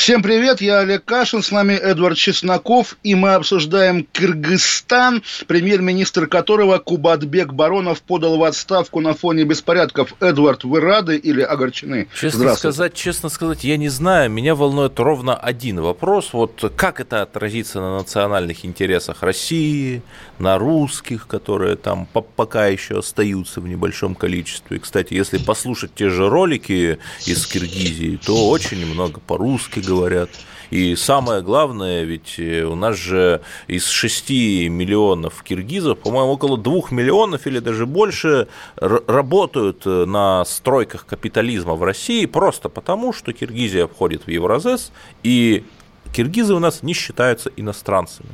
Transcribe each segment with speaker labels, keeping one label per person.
Speaker 1: Всем привет, я Олег Кашин, с нами Эдвард Чесноков, и мы обсуждаем Кыргызстан, премьер-министр которого Кубатбек Баронов подал в отставку на фоне беспорядков. Эдвард, вы рады или огорчены?
Speaker 2: Честно сказать, честно сказать, я не знаю. Меня волнует ровно один вопрос. Вот как это отразится на национальных интересах России, на русских, которые там пока еще остаются в небольшом количестве. И, кстати, если послушать те же ролики из Киргизии, то очень много по-русски говорят. И самое главное, ведь э, у нас же из 6 миллионов киргизов, по-моему, около 2 миллионов или даже больше работают э, на стройках капитализма в России просто потому, что Киргизия входит в Евразес, и киргизы у нас не считаются иностранцами.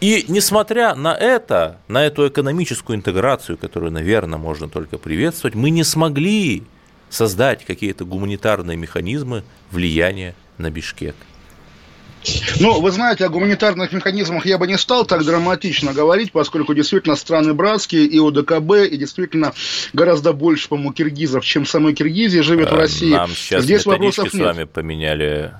Speaker 2: И несмотря на это, на эту экономическую интеграцию, которую, наверное, можно только приветствовать, мы не смогли создать какие-то гуманитарные механизмы влияния на Бишкек.
Speaker 1: Ну, вы знаете, о гуманитарных механизмах я бы не стал так драматично говорить, поскольку действительно страны братские и ОДКБ, и действительно гораздо больше, по-моему, киргизов, чем самой Киргизии живет в э, России.
Speaker 2: Нам сейчас Здесь вопросов нет. с вами поменяли.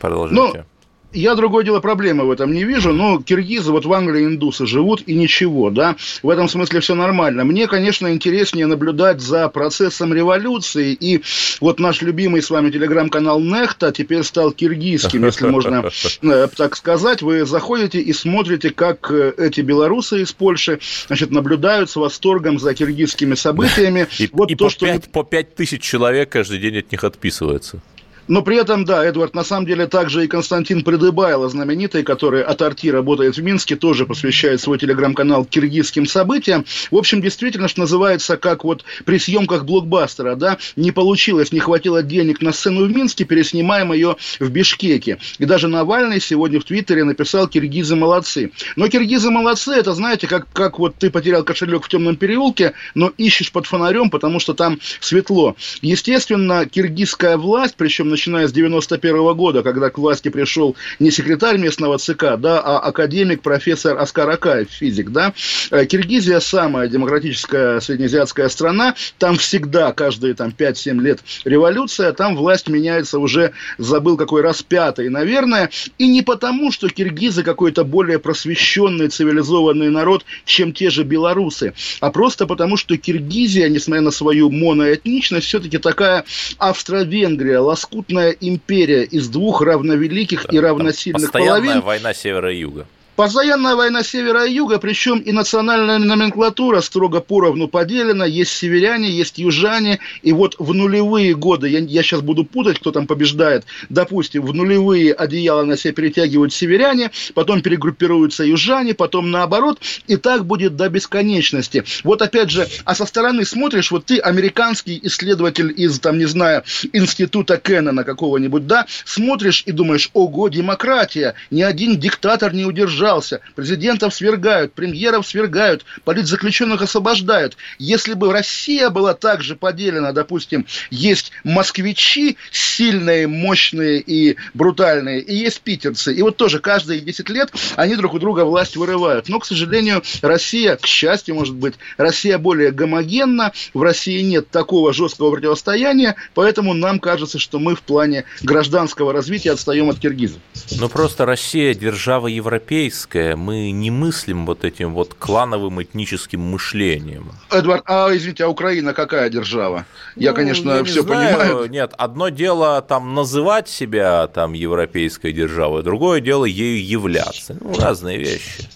Speaker 2: Продолжите. Ну,
Speaker 1: я другое дело проблемы в этом не вижу, но киргизы вот в Англии индусы живут и ничего, да, в этом смысле все нормально. Мне, конечно, интереснее наблюдать за процессом революции, и вот наш любимый с вами телеграм-канал Нехта теперь стал киргизским, если можно э, так сказать. Вы заходите и смотрите, как э, эти белорусы из Польши, значит, наблюдают с восторгом за киргизскими событиями.
Speaker 2: И, вот и то, по, что... 5, по 5 тысяч человек каждый день от них отписывается.
Speaker 1: Но при этом, да, Эдвард, на самом деле также и Константин Придыбайло, знаменитый, который от Арти работает в Минске, тоже посвящает свой телеграм-канал киргизским событиям. В общем, действительно, что называется, как вот при съемках блокбастера, да, не получилось, не хватило денег на сцену в Минске, переснимаем ее в Бишкеке. И даже Навальный сегодня в Твиттере написал «Киргизы молодцы». Но киргизы молодцы, это, знаете, как, как вот ты потерял кошелек в темном переулке, но ищешь под фонарем, потому что там светло. Естественно, киргизская власть, причем начиная с 91 года, когда к власти пришел не секретарь местного ЦК, да, а академик, профессор Оскар Акаев, физик, да. Э, Киргизия самая демократическая среднеазиатская страна, там всегда каждые там 5-7 лет революция, там власть меняется уже, забыл какой раз, пятый, наверное, и не потому, что киргизы какой-то более просвещенный, цивилизованный народ, чем те же белорусы, а просто потому, что Киргизия, несмотря на свою моноэтничность, все-таки такая Австро-Венгрия, лоскут крупная империя из двух равновеликих и равносильных
Speaker 2: Постоянная
Speaker 1: половин.
Speaker 2: война севера и юга.
Speaker 1: Постоянная война севера и юга, причем и национальная номенклатура строго поровну поделена. Есть северяне, есть южане. И вот в нулевые годы, я, я сейчас буду путать, кто там побеждает, допустим, в нулевые одеяла на себя перетягивают северяне, потом перегруппируются южане, потом наоборот. И так будет до бесконечности. Вот опять же, а со стороны смотришь, вот ты американский исследователь из, там, не знаю, института Кеннона какого-нибудь, да, смотришь и думаешь, ого, демократия, ни один диктатор не удержал удержался. Президентов свергают, премьеров свергают, политзаключенных освобождают. Если бы Россия была также поделена, допустим, есть москвичи сильные, мощные и брутальные, и есть питерцы. И вот тоже каждые 10 лет они друг у друга власть вырывают. Но, к сожалению, Россия, к счастью, может быть, Россия более гомогенна, в России нет такого жесткого противостояния, поэтому нам кажется, что мы в плане гражданского развития отстаем от киргизов.
Speaker 2: Ну, просто Россия держава европейская, европейское, мы не мыслим вот этим вот клановым этническим мышлением.
Speaker 1: Эдвард, а извините, а Украина какая держава? Я, ну, конечно, я все знаю. понимаю.
Speaker 2: Нет, одно дело там называть себя там европейской державой, другое дело ею являться. Ну, разные вещи.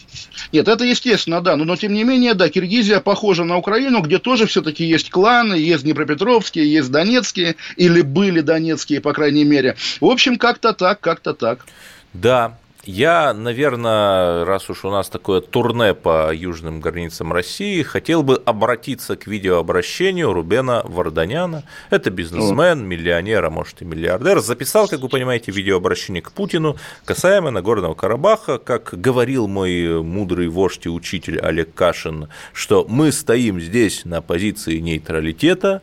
Speaker 1: Нет, это естественно, да, но, но тем не менее, да, Киргизия похожа на Украину, где тоже все-таки есть кланы, есть Днепропетровские, есть Донецкие, или были Донецкие, по крайней мере. В общем, как-то так, как-то так.
Speaker 2: Да, Я, наверное, раз уж у нас такое турне по южным границам России, хотел бы обратиться к видеообращению Рубена Варданяна. Это бизнесмен, миллионер, а может и миллиардер. Записал, как вы понимаете, видеообращение к Путину касаемо Нагорного Карабаха. Как говорил мой мудрый вождь и учитель Олег Кашин, что мы стоим здесь на позиции нейтралитета,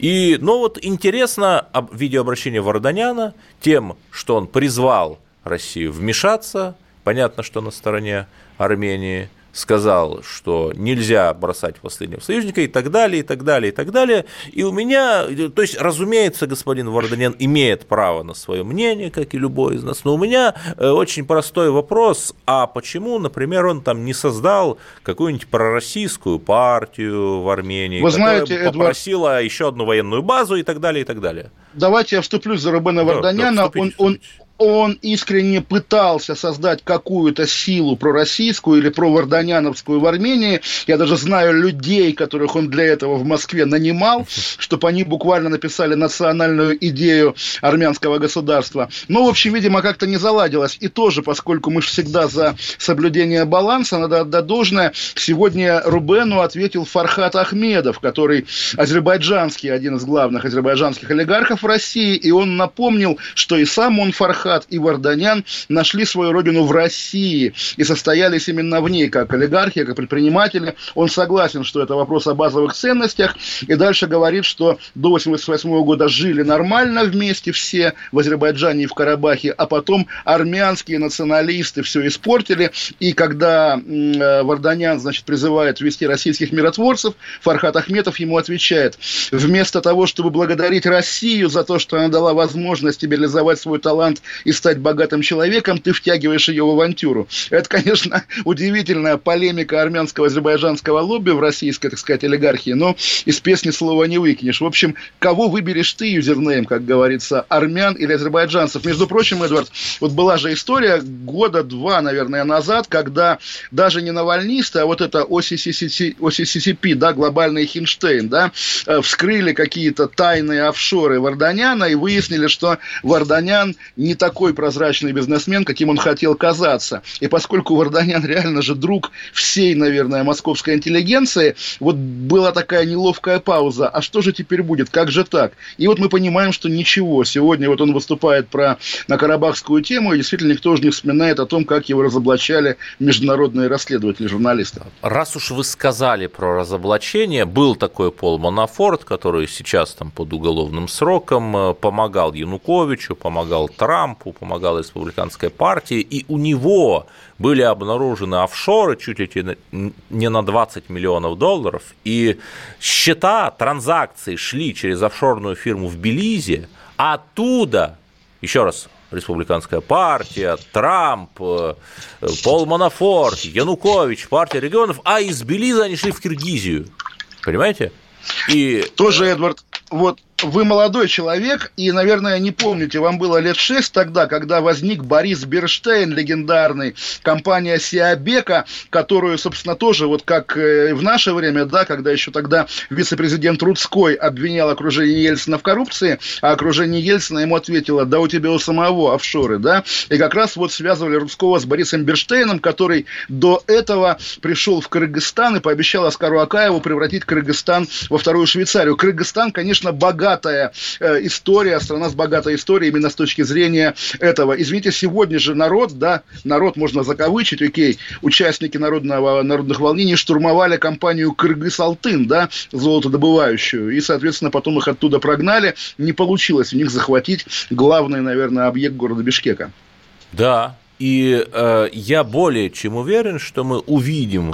Speaker 2: и, ну вот интересно видеообращение Варданяна тем, что он призвал Россию вмешаться. Понятно, что на стороне Армении сказал, что нельзя бросать последнего союзника и так далее, и так далее, и так далее. И у меня, то есть, разумеется, господин Варданян имеет право на свое мнение, как и любой из нас, но у меня э, очень простой вопрос, а почему, например, он там не создал какую-нибудь пророссийскую партию в Армении,
Speaker 1: Вы знаете,
Speaker 2: попросила Эдвард... еще одну военную базу и так далее, и так далее?
Speaker 1: Давайте я вступлюсь за Рубена да, Варданяна. Да, он, он, он искренне пытался создать какую-то силу пророссийскую или проварданяновскую в Армении. Я даже знаю людей, которых он для этого в Москве нанимал, чтобы они буквально написали национальную идею армянского государства. Но, в общем, видимо, как-то не заладилось. И тоже, поскольку мы всегда за соблюдение баланса, надо отдать должное, сегодня Рубену ответил Фархат Ахмедов, который азербайджанский, один из главных азербайджанских олигархов России, и он напомнил, что и сам он Фархат Фархат и Варданян нашли свою родину в России и состоялись именно в ней, как олигархи, как предприниматели. Он согласен, что это вопрос о базовых ценностях, и дальше говорит, что до 1988 года жили нормально вместе все в Азербайджане и в Карабахе, а потом армянские националисты все испортили, и когда э, Варданян, значит, призывает ввести российских миротворцев, Фархат Ахметов ему отвечает, вместо того, чтобы благодарить Россию за то, что она дала возможность реализовать свой талант и стать богатым человеком, ты втягиваешь ее в авантюру. Это, конечно, удивительная полемика армянского азербайджанского лобби в российской, так сказать, олигархии, но из песни слова не выкинешь. В общем, кого выберешь ты, юзернейм, как говорится, армян или азербайджанцев? Между прочим, Эдвард, вот была же история года два, наверное, назад, когда даже не навальнисты, а вот это OCCCP, да, глобальный Хинштейн, да, э, вскрыли какие-то тайные офшоры Варданяна и выяснили, что Варданян не такой прозрачный бизнесмен, каким он хотел казаться. И поскольку Варданян реально же друг всей, наверное, московской интеллигенции, вот была такая неловкая пауза. А что же теперь будет? Как же так? И вот мы понимаем, что ничего. Сегодня вот он выступает про, на карабахскую тему, и действительно никто уже не вспоминает о том, как его разоблачали международные расследователи, журналисты.
Speaker 2: Раз уж вы сказали про разоблачение, был такой Пол Манафорт, который сейчас там под уголовным сроком э, помогал Януковичу, помогал Трампу, Трампу, помогала республиканской партии, и у него были обнаружены офшоры чуть ли не на 20 миллионов долларов, и счета транзакций шли через офшорную фирму в Белизе, а оттуда, еще раз, республиканская партия, Трамп, э, Пол Манафорт, Янукович, партия регионов, а из Белиза они шли в Киргизию. Понимаете?
Speaker 1: И... Тоже, Эдвард, вот вы молодой человек, и, наверное, не помните, вам было лет шесть тогда, когда возник Борис Берштейн, легендарный, компания Сиабека, которую, собственно, тоже, вот как э, в наше время, да, когда еще тогда вице-президент Рудской обвинял окружение Ельцина в коррупции, а окружение Ельцина ему ответило, да у тебя у самого офшоры, да, и как раз вот связывали Рудского с Борисом Берштейном, который до этого пришел в Кыргызстан и пообещал Аскару Акаеву превратить Кыргызстан во вторую Швейцарию. Кыргызстан, конечно, богат богатая э, история, страна с богатой историей именно с точки зрения этого. Извините, сегодня же народ, да, народ можно закавычить, окей, участники народного, народных волнений штурмовали компанию Кыргыз-Алтын, да, золотодобывающую, и, соответственно, потом их оттуда прогнали. Не получилось у них захватить главный, наверное, объект города Бишкека.
Speaker 2: Да, и э, я более чем уверен, что мы увидим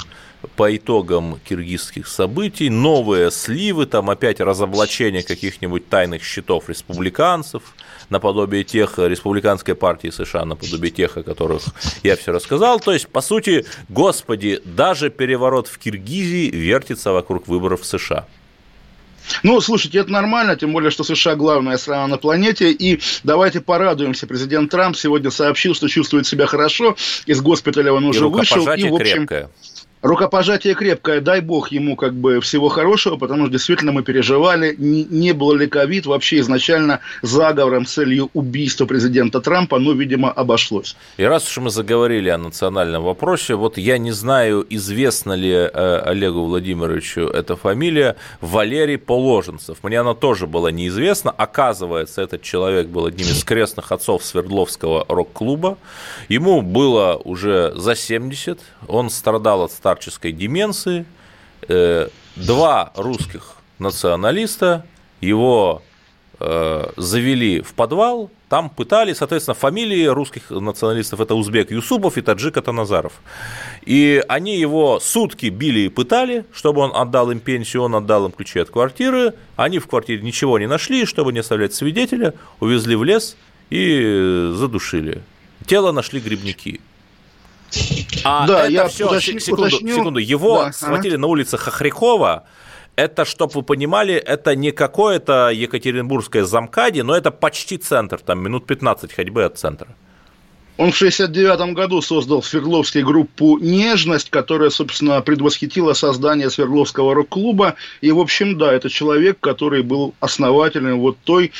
Speaker 2: по итогам киргизских событий новые сливы, там опять разоблачение каких-нибудь тайных счетов республиканцев, наподобие тех республиканской партии США, наподобие тех, о которых я все рассказал. То есть, по сути, господи, даже переворот в Киргизии вертится вокруг выборов в США.
Speaker 1: Ну, слушайте, это нормально, тем более, что США главная страна на планете, и давайте порадуемся. Президент Трамп сегодня сообщил, что чувствует себя хорошо, из госпиталя он уже и вышел.
Speaker 2: И, в общем, крепкое.
Speaker 1: Рукопожатие крепкое, дай бог ему как бы всего хорошего, потому что действительно мы переживали, не, было ли ковид вообще изначально заговором с целью убийства президента Трампа, но, видимо, обошлось.
Speaker 2: И раз уж мы заговорили о национальном вопросе, вот я не знаю, известна ли э, Олегу Владимировичу эта фамилия, Валерий Положенцев. Мне она тоже была неизвестна. Оказывается, этот человек был одним из крестных отцов Свердловского рок-клуба. Ему было уже за 70, он страдал от старости старческой деменции, э, два русских националиста его э, завели в подвал, там пытали, соответственно, фамилии русских националистов это узбек Юсупов и таджик Атаназаров. И они его сутки били и пытали, чтобы он отдал им пенсию, он отдал им ключи от квартиры. Они в квартире ничего не нашли, чтобы не оставлять свидетеля, увезли в лес и задушили. Тело нашли грибники. А да, это я все, уточню, секунду, уточню. секунду, его да, схватили ага. на улице Хохрякова, это, чтобы вы понимали, это не какое-то Екатеринбургское замкади, но это почти центр, там минут 15 ходьбы от центра.
Speaker 1: Он в 1969 году создал в Свердловске группу «Нежность», которая, собственно, предвосхитила создание Свердловского рок-клуба. И, в общем, да, это человек, который был основателем вот той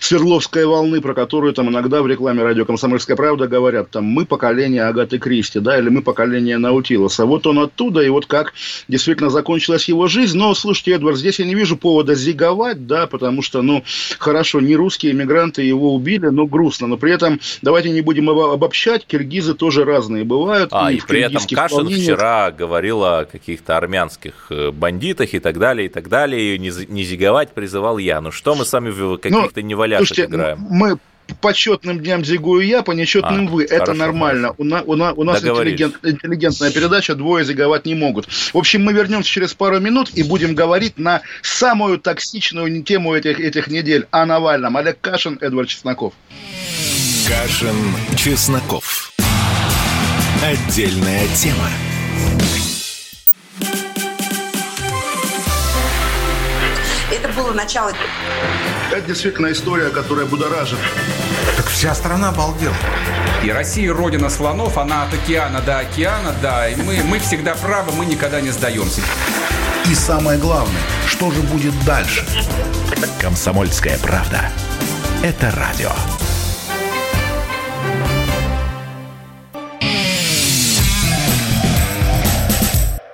Speaker 1: Свердловской волны, про которую там иногда в рекламе радио «Комсомольская правда» говорят, там, мы поколение Агаты Кристи, да, или мы поколение Наутилоса. Вот он оттуда, и вот как действительно закончилась его жизнь. Но, слушайте, Эдвард, здесь я не вижу повода зиговать, да, потому что, ну, хорошо, не русские иммигранты его убили, но грустно. Но при этом давайте не будем обобщать, киргизы тоже разные бывают.
Speaker 2: А, и, и при этом Кашин волнениях... вчера говорил о каких-то армянских э, бандитах и так далее, и так далее, и не, не зиговать призывал я. Ну что мы сами в ну, каких-то ну, неваляшек слушайте, играем?
Speaker 1: Мы по почетным дням зигую я, по нечетным а, вы. Это нормально. У, на, у, на, у нас интеллигент, интеллигентная передача, двое зиговать не могут. В общем, мы вернемся через пару минут и будем говорить на самую токсичную тему этих, этих недель о Навальном. Олег Кашин, Эдвард Чесноков.
Speaker 3: Кашин, Чесноков. Отдельная тема.
Speaker 4: Это было начало.
Speaker 1: Это действительно история, которая будоражит.
Speaker 5: Так вся страна обалдела.
Speaker 6: И Россия родина слонов, она от океана до океана, да. И мы, мы всегда правы, мы никогда не сдаемся.
Speaker 5: И самое главное, что же будет дальше?
Speaker 3: Комсомольская правда. Это радио.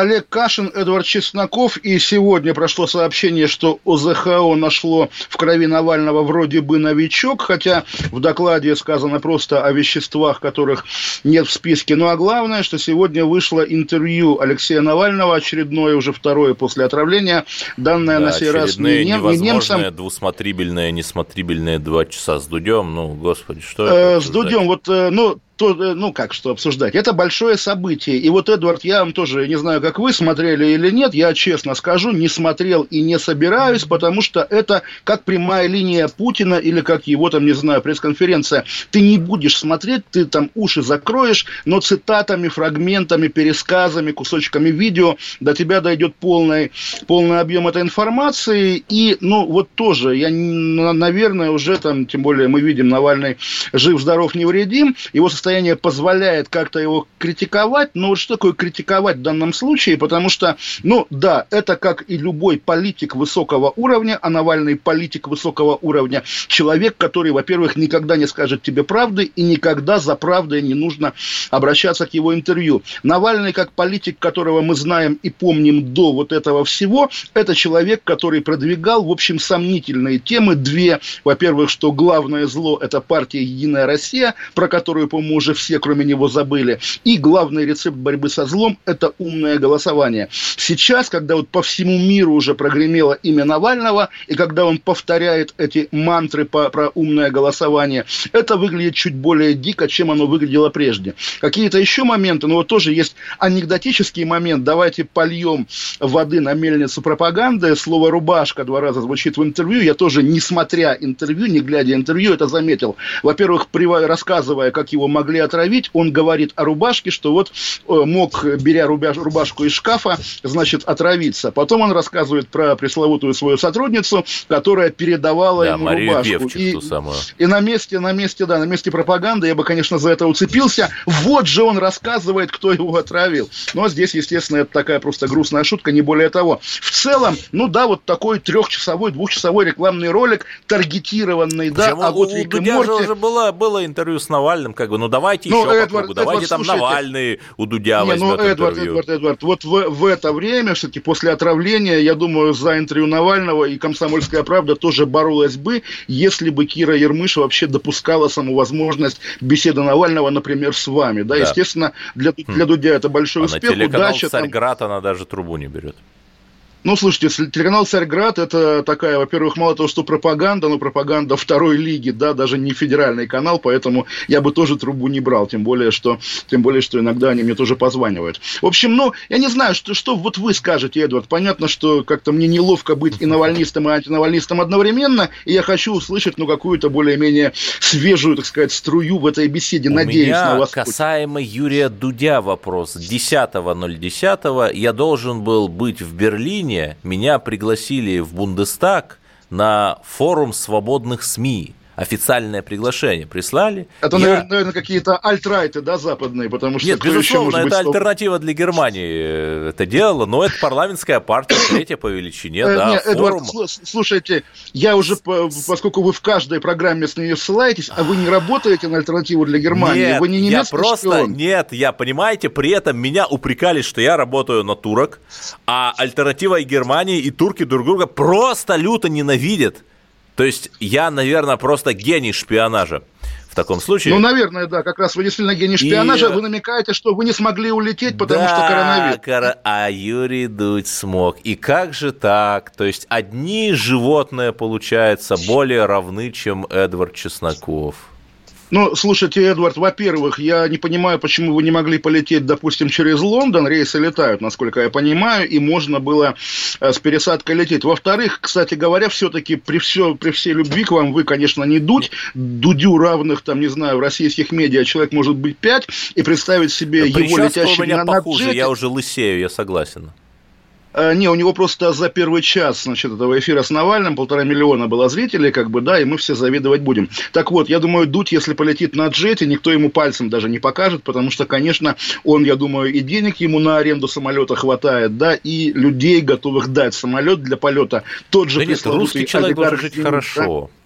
Speaker 1: Олег Кашин, Эдвард Чесноков. И сегодня прошло сообщение, что ОЗХО нашло в крови Навального вроде бы новичок, хотя в докладе сказано просто о веществах, которых нет в списке. Ну а главное, что сегодня вышло интервью Алексея Навального, очередное, уже второе после отравления, данное да, на сей раз
Speaker 2: не, нем, не немцам. двусмотрибельное, несмотрибельное два часа с Дудем. Ну, господи, что это?
Speaker 1: Э, с Дудем, вот, э, ну, то, э, ну как, что обсуждать. Это большое событие. И вот, Эдвард, я вам тоже, не знаю, как вы смотрели или нет, я честно скажу, не смотрел и не собираюсь, потому что это как прямая линия Путина или как его там, не знаю, пресс-конференция. Ты не будешь смотреть, ты там уши закроешь, но цитатами, фрагментами, пересказами, кусочками видео до тебя дойдет полный, полный объем этой информации. И, ну, вот тоже, я, наверное, уже там, тем более мы видим, Навальный жив-здоров, невредим, его состояние позволяет как-то его критиковать, но вот что такое критиковать в данном случае, потому что, ну да, это как и любой политик высокого уровня, а Навальный политик высокого уровня, человек, который, во-первых, никогда не скажет тебе правды и никогда за правдой не нужно обращаться к его интервью. Навальный, как политик, которого мы знаем и помним до вот этого всего, это человек, который продвигал, в общем, сомнительные темы. Две, во-первых, что главное зло – это партия «Единая Россия», про которую, по-моему, уже все, кроме него, забыли. И главный рецепт борьбы со злом – это умное голосование. Сейчас, когда вот по всему миру уже прогремело имя Навального, и когда он повторяет эти мантры по, про умное голосование, это выглядит чуть более дико, чем оно выглядело прежде. Какие-то еще моменты, ну вот тоже есть анекдотический момент. Давайте польем воды на мельницу пропаганды. Слово «рубашка» два раза звучит в интервью. Я тоже, не смотря интервью, не глядя интервью, это заметил. Во-первых, рассказывая, как его могли могли отравить. Он говорит о рубашке, что вот э, мог, беря рубашку из шкафа, значит, отравиться. Потом он рассказывает про пресловутую свою сотрудницу, которая передавала да, ему Марию рубашку. Певчих, и, ту самую. и на месте, на месте, да, на месте пропаганды я бы, конечно, за это уцепился. Вот же он рассказывает, кто его отравил. Но здесь, естественно, это такая просто грустная шутка, не более того. В целом, ну да, вот такой трехчасовой, двухчасовой рекламный ролик, таргетированный, Почему? да, а вот
Speaker 2: у Дудя Морти... уже было, было интервью с Навальным, как бы, ну давайте ну, еще Эдвард, попробуем, давайте Эдвард, там слушайте, Навальный у Дудя не, возьмет ну,
Speaker 1: Эдвард, интервью. Эдвард, Эдвард, вот в, в это время, все-таки после отравления, я думаю, за интервью Навального и «Комсомольская правда» тоже боролась бы, если бы Кира Ермыш вообще допускала саму возможность беседы Навального, например, с вами. Да, да. естественно, для, для Дудя это большой а успех. На
Speaker 2: телеканал Удача, Царьград там... она даже трубу не берет.
Speaker 1: Ну, слушайте, телеканал «Царьград» – это такая, во-первых, мало того, что пропаганда, но пропаганда второй лиги, да, даже не федеральный канал, поэтому я бы тоже трубу не брал, тем более, что, тем более, что иногда они мне тоже позванивают. В общем, ну, я не знаю, что, что вот вы скажете, Эдвард. Понятно, что как-то мне неловко быть и навальнистом, и антинавальнистом одновременно, и я хочу услышать, ну, какую-то более-менее свежую, так сказать, струю в этой беседе. У Надеюсь меня на вас.
Speaker 2: касаемо Юрия Дудя вопрос. 10.010 я должен был быть в Берлине, июня меня пригласили в Бундестаг на форум свободных СМИ официальное приглашение прислали.
Speaker 1: Это, я... наверное, какие-то альтрайты, да, западные, потому что...
Speaker 2: Нет, безусловно, это быть... альтернатива для Германии это дело, но это парламентская партия, третья по величине, э, да, Нет,
Speaker 1: Эдуард, слушайте, я уже, поскольку вы в каждой программе с нее ссылаетесь, а вы не работаете на альтернативу для Германии,
Speaker 2: нет,
Speaker 1: вы не
Speaker 2: немецкий я просто, шпион. Нет, я, понимаете, при этом меня упрекали, что я работаю на турок, а альтернатива и Германии, и турки друг друга просто люто ненавидят. То есть я, наверное, просто гений шпионажа в таком случае.
Speaker 1: Ну, наверное, да, как раз вы действительно гений шпионажа. И... Вы намекаете, что вы не смогли улететь, потому да, что коронавирус. Кор...
Speaker 2: А Юрий Дудь смог. И как же так? То есть одни животные, получается, более равны, чем Эдвард Чесноков.
Speaker 1: Ну, слушайте, Эдвард, во-первых, я не понимаю, почему вы не могли полететь, допустим, через Лондон. Рейсы летают, насколько я понимаю, и можно было э, с пересадкой лететь. Во-вторых, кстати говоря, все-таки при, все, при всей любви к вам, вы, конечно, не дудь. Дудю равных, там, не знаю, в российских медиа человек может быть пять, и представить себе
Speaker 2: да,
Speaker 1: его летящим
Speaker 2: у меня на похуже, джете... я уже лысею, я согласен.
Speaker 1: Э, не, у него просто за первый час, значит, этого эфира с Навальным полтора миллиона было зрителей, как бы, да, и мы все завидовать будем. Так вот, я думаю, Дудь, если полетит на джете, никто ему пальцем даже не покажет, потому что, конечно, он, я думаю, и денег ему на аренду самолета хватает, да, и людей, готовых дать самолет для полета. Тот же
Speaker 2: да нет, русский человек должен жить хорошо. Да?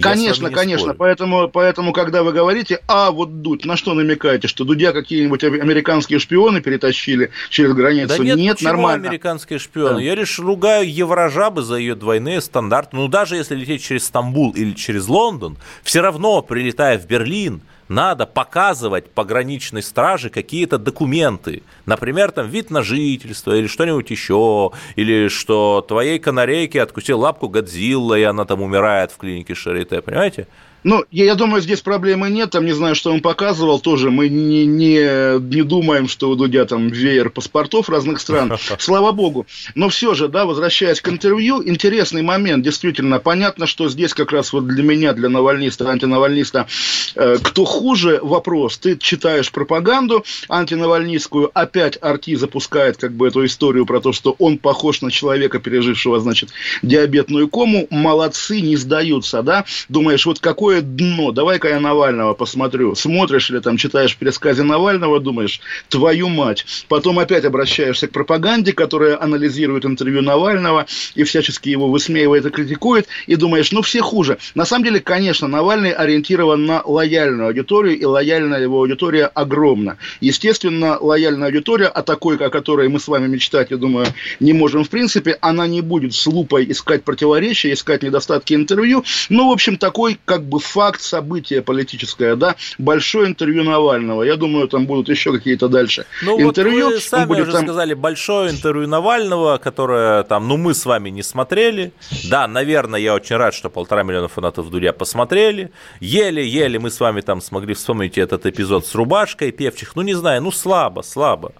Speaker 1: Конечно, конечно. Поэтому, поэтому, когда вы говорите, а вот Дудь, на что намекаете, что Дудя какие-нибудь американские шпионы перетащили через границу?
Speaker 2: Да нет, нет нормально. американские шпионы? Да. Я лишь ругаю еврожабы за ее двойные стандарты. Ну, даже если лететь через Стамбул или через Лондон, все равно, прилетая в Берлин, надо показывать пограничной страже какие-то документы. Например, там вид на жительство или что-нибудь еще, или что твоей канарейке откусил лапку Годзилла, и она там умирает в клинике Шарите, понимаете?
Speaker 1: Ну, я, я думаю, здесь проблемы нет. Там не знаю, что он показывал. Тоже мы не, не, не думаем, что у Дудя там веер паспортов разных стран. Слава богу. Но все же, да, возвращаясь к интервью, интересный момент. Действительно, понятно, что здесь как раз вот для меня, для навальниста, антинавальниста, э, кто хуже, вопрос. Ты читаешь пропаганду антинавальнистскую, опять Арти запускает как бы эту историю про то, что он похож на человека, пережившего, значит, диабетную кому. Молодцы, не сдаются, да. Думаешь, вот какой какое дно? Давай-ка я Навального посмотрю. Смотришь или там читаешь пересказе Навального, думаешь, твою мать. Потом опять обращаешься к пропаганде, которая анализирует интервью Навального и всячески его высмеивает и критикует, и думаешь, ну все хуже. На самом деле, конечно, Навальный ориентирован на лояльную аудиторию, и лояльная его аудитория огромна. Естественно, лояльная аудитория, а такой, о которой мы с вами мечтать, я думаю, не можем в принципе, она не будет с лупой искать противоречия, искать недостатки интервью. Ну, в общем, такой, как бы факт, событие политическое, да, большое интервью Навального. Я думаю, там будут еще какие-то дальше
Speaker 2: ну, интервью. Вот вы сами будет уже там... сказали, большое интервью Навального, которое там, ну, мы с вами не смотрели. Да, наверное, я очень рад, что полтора миллиона фанатов Дудя посмотрели. Еле-еле мы с вами там смогли вспомнить этот эпизод с рубашкой певчих. Ну, не знаю, ну, слабо, слабо.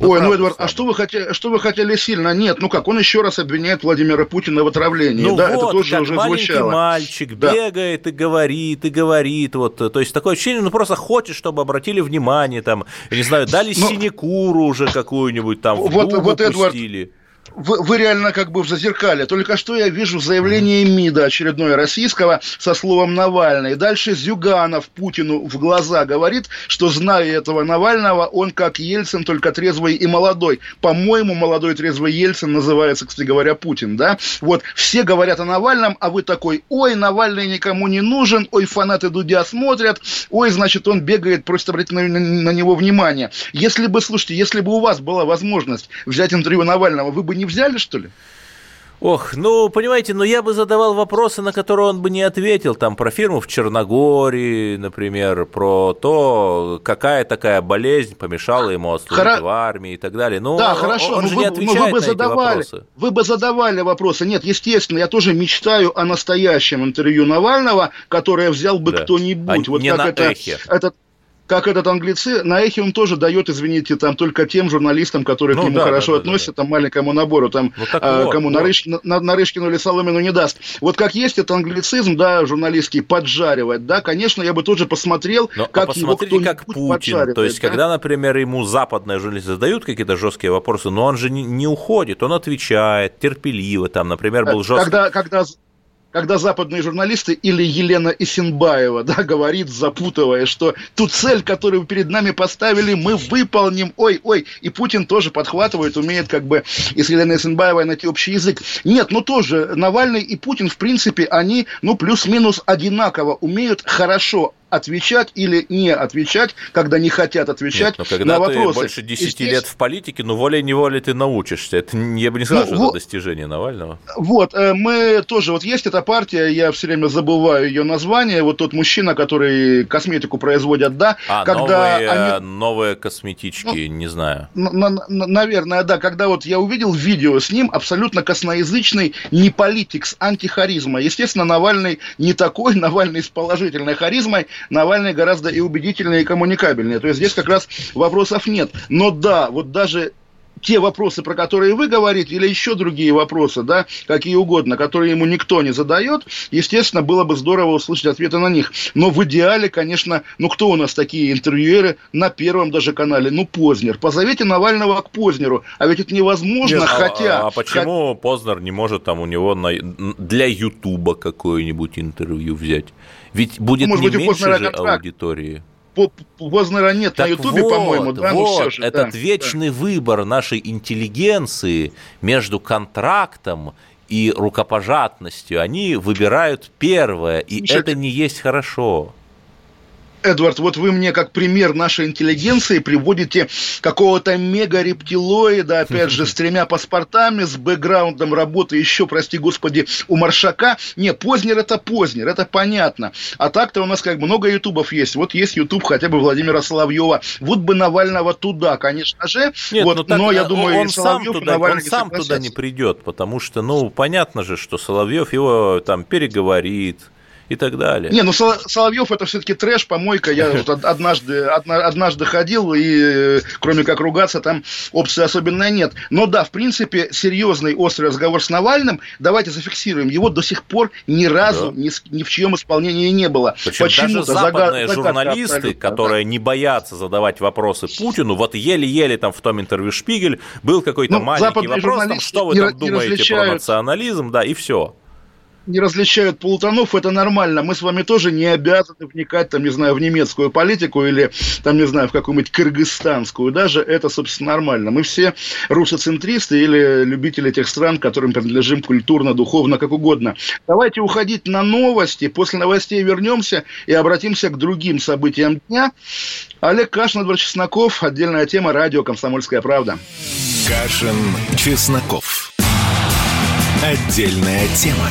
Speaker 1: Ну, Ой, ну, Эдвард, а что вы, хотели, что вы хотели сильно? Нет, ну как, он еще раз обвиняет Владимира Путина в отравлении.
Speaker 2: Ну
Speaker 1: да,
Speaker 2: вот,
Speaker 1: это тоже
Speaker 2: как
Speaker 1: уже
Speaker 2: маленький
Speaker 1: звучало.
Speaker 2: мальчик
Speaker 1: Да.
Speaker 2: бегает и говорит, и говорит. Вот, то есть такое ощущение, ну просто хочет, чтобы обратили внимание, там, я не знаю, дали
Speaker 1: Ну,
Speaker 2: синекуру уже какую-нибудь, там, в
Speaker 1: вот- вот, Эдвард,
Speaker 2: пустили.
Speaker 1: Вы, вы реально как бы в зазеркале. Только что я вижу заявление МИДа очередное российского со словом Навальный. Дальше Зюганов Путину в глаза говорит, что зная этого Навального, он как Ельцин, только трезвый и молодой. По-моему, молодой трезвый Ельцин называется, кстати говоря, Путин, да? Вот все говорят о Навальном, а вы такой, ой, Навальный никому не нужен, ой, фанаты Дудя смотрят, ой, значит, он бегает, просит обратить на, на- на него внимание. Если бы, слушайте, если бы у вас была возможность взять интервью Навального, вы бы не взяли, что ли?
Speaker 2: Ох, ну, понимаете, но я бы задавал вопросы, на которые он бы не ответил, там, про фирму в Черногории, например, про то, какая такая болезнь помешала ему отслужить
Speaker 1: Хоро-
Speaker 2: в армии и так далее. Ну,
Speaker 1: да,
Speaker 2: он,
Speaker 1: хорошо,
Speaker 2: он
Speaker 1: но
Speaker 2: же
Speaker 1: вы,
Speaker 2: не
Speaker 1: но
Speaker 2: отвечает
Speaker 1: вы бы
Speaker 2: на эти
Speaker 1: задавали,
Speaker 2: вопросы.
Speaker 1: вы бы задавали вопросы. Нет, естественно, я тоже мечтаю о настоящем интервью Навального, которое взял бы
Speaker 2: Да.
Speaker 1: кто-нибудь.
Speaker 2: А
Speaker 1: вот
Speaker 2: не
Speaker 1: как
Speaker 2: на
Speaker 1: это,
Speaker 2: эхе.
Speaker 1: этот как этот англици, на эхе он тоже дает, извините, там только тем журналистам, которые
Speaker 2: Ну
Speaker 1: к нему
Speaker 2: да,
Speaker 1: хорошо
Speaker 2: да, да, да,
Speaker 1: относятся, там маленькому набору, там
Speaker 2: так
Speaker 1: а,
Speaker 2: вот,
Speaker 1: кому
Speaker 2: вот.
Speaker 1: Нарыш- на, Нарышкину или Соломину не даст. Вот как есть этот англицизм, да, журналистский, поджаривать, да, конечно, я бы тоже посмотрел,
Speaker 2: Но,
Speaker 1: как
Speaker 2: а
Speaker 1: его
Speaker 2: посмотрите, как
Speaker 1: кто-нибудь
Speaker 2: Путин. То есть,
Speaker 1: да.
Speaker 2: когда, например, ему западные журналисты задают какие-то жесткие вопросы, но он же не, не уходит, он отвечает терпеливо. Там, например, был жесткий.
Speaker 1: Когда, когда, когда западные журналисты или Елена Исенбаева да, говорит, запутывая, что ту цель, которую перед нами поставили, мы выполним. Ой, ой. И Путин тоже подхватывает, умеет как бы и с Еленой Исенбаевой найти общий язык. Нет, ну тоже Навальный и Путин, в принципе, они, ну, плюс-минус одинаково умеют хорошо отвечать или не отвечать, когда не хотят отвечать
Speaker 2: Нет, но когда
Speaker 1: на
Speaker 2: ты
Speaker 1: вопросы.
Speaker 2: больше
Speaker 1: И
Speaker 2: 10
Speaker 1: здесь-
Speaker 2: лет в политике, ну, волей-неволей ты научишься. Это, я бы не сказал,
Speaker 1: Ну,
Speaker 2: что
Speaker 1: вот-
Speaker 2: это достижение Навального.
Speaker 1: Вот, э, мы тоже, вот есть эта партия, я все время забываю ее название, вот тот мужчина, который косметику производят, да,
Speaker 2: А,
Speaker 1: когда
Speaker 2: новые,
Speaker 1: они... Ну,
Speaker 2: новые косметички, не знаю.
Speaker 1: Наверное, да, когда вот я увидел видео с ним, абсолютно косноязычный, не политик, с антихаризма. Естественно, Навальный не такой, Навальный с положительной харизмой, Навальный гораздо и убедительнее, и коммуникабельнее. То есть здесь как раз вопросов нет. Но да, вот даже те вопросы, про которые вы говорите, или еще другие вопросы, да, какие угодно, которые ему никто не задает, естественно, было бы здорово услышать ответы на них. Но в идеале, конечно, ну кто у нас такие интервьюеры на первом даже канале? Ну, Познер. Позовите Навального к Познеру. А ведь это невозможно,
Speaker 2: Нет, а-
Speaker 1: хотя...
Speaker 2: А, почему Познер не может там у него на, для Ютуба какое-нибудь интервью взять? Ведь будет
Speaker 1: Может
Speaker 2: не
Speaker 1: быть,
Speaker 2: меньше же
Speaker 1: контракт.
Speaker 2: аудитории.
Speaker 1: Познера нет на
Speaker 2: Так
Speaker 1: Ютубе,
Speaker 2: вот,
Speaker 1: по-моему, да, ну
Speaker 2: вот,
Speaker 1: все же.
Speaker 2: этот
Speaker 1: да,
Speaker 2: вечный выбор нашей интеллигенции между контрактом и рукопожатностью, они выбирают первое, и
Speaker 1: Слушай,
Speaker 2: это не есть хорошо.
Speaker 1: Эдвард, вот вы мне как пример нашей интеллигенции приводите какого-то мега-рептилоида, опять же, с тремя паспортами, с бэкграундом работы еще, прости господи, у Маршака. Не, Познер это Познер, это понятно. А так-то у нас как бы много ютубов есть. Вот есть ютуб хотя бы Владимира Соловьева. Вот бы Навального туда, конечно же.
Speaker 2: Нет,
Speaker 1: вот,
Speaker 2: ну так,
Speaker 1: но я
Speaker 2: а,
Speaker 1: думаю,
Speaker 2: он сам туда,
Speaker 1: Навальный
Speaker 2: он сам туда не придет, потому что, ну, понятно же, что Соловьев его там переговорит и так далее.
Speaker 1: Не, ну Сол- Соловьев это все-таки трэш, помойка. Я однажды, одна- однажды ходил, и кроме как ругаться, там опции особенно нет. Но да, в принципе, серьезный острый разговор с Навальным, давайте зафиксируем, его до сих пор ни разу
Speaker 2: Да.
Speaker 1: ни, ни в чьем исполнении не было.
Speaker 2: Причем даже
Speaker 1: Почему-то
Speaker 2: западные
Speaker 1: зага- загадка
Speaker 2: журналисты, которые не боятся задавать вопросы Путину, вот еле-еле там в том интервью Шпигель был какой-то
Speaker 1: Ну,
Speaker 2: маленький вопрос, там, что вы
Speaker 1: не
Speaker 2: там
Speaker 1: не
Speaker 2: думаете про национализм, да, и все.
Speaker 1: Не различают полутонов, это нормально. Мы с вами тоже не обязаны вникать, там, не знаю, в немецкую политику или, там, не знаю, в какую-нибудь кыргызстанскую. Даже это, собственно, нормально. Мы все русоцентристы или любители тех стран, которым принадлежим культурно, духовно, как угодно. Давайте уходить на новости. После новостей вернемся и обратимся к другим событиям дня. Олег Кашин, Эдвард Чесноков. Отдельная тема. Радио «Комсомольская правда».
Speaker 3: Кашин, Чесноков. Отдельная тема.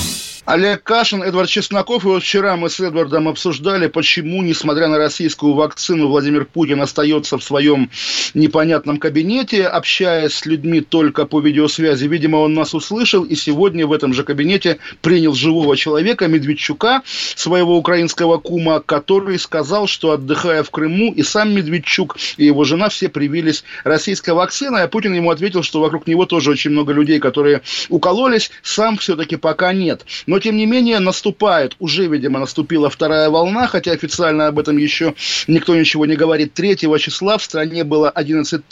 Speaker 1: Олег Кашин, Эдвард Чесноков. И вот вчера мы с Эдвардом обсуждали, почему, несмотря на российскую вакцину, Владимир Путин остается в своем непонятном кабинете, общаясь с людьми только по видеосвязи. Видимо, он нас услышал, и сегодня в этом же кабинете принял живого человека, Медведчука, своего украинского кума, который сказал, что отдыхая в Крыму, и сам Медведчук, и его жена все привились российской вакциной, а Путин ему ответил, что вокруг него тоже очень много людей, которые укололись, сам все-таки пока нет. Но тем не менее, наступает, уже, видимо, наступила вторая волна, хотя официально об этом еще никто ничего не говорит. 3 числа в стране было 11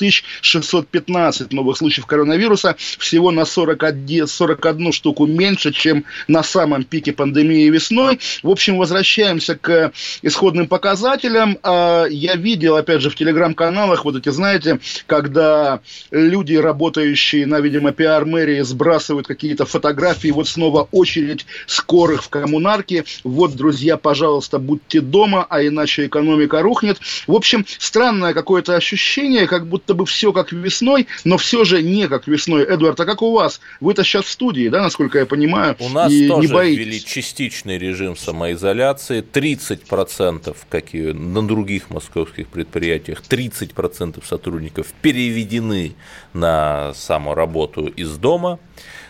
Speaker 1: 615 новых случаев коронавируса, всего на 41, 41 штуку меньше, чем на самом пике пандемии весной. В общем, возвращаемся к исходным показателям. А, я видел, опять же, в телеграм-каналах, вот эти, знаете, когда люди, работающие на, видимо, пиар-мэрии, сбрасывают какие-то фотографии, вот снова очередь скорых в коммунарке. Вот, друзья, пожалуйста, будьте дома, а иначе экономика рухнет. В общем, странное какое-то ощущение, как будто бы все как весной, но все же не как весной. Эдуард, а как у вас? Вы-то сейчас в студии, да, насколько я понимаю?
Speaker 2: У нас и тоже не боитесь. ввели частичный режим самоизоляции. 30%, как и на других московских предприятиях, 30% сотрудников переведены на самоработу из дома.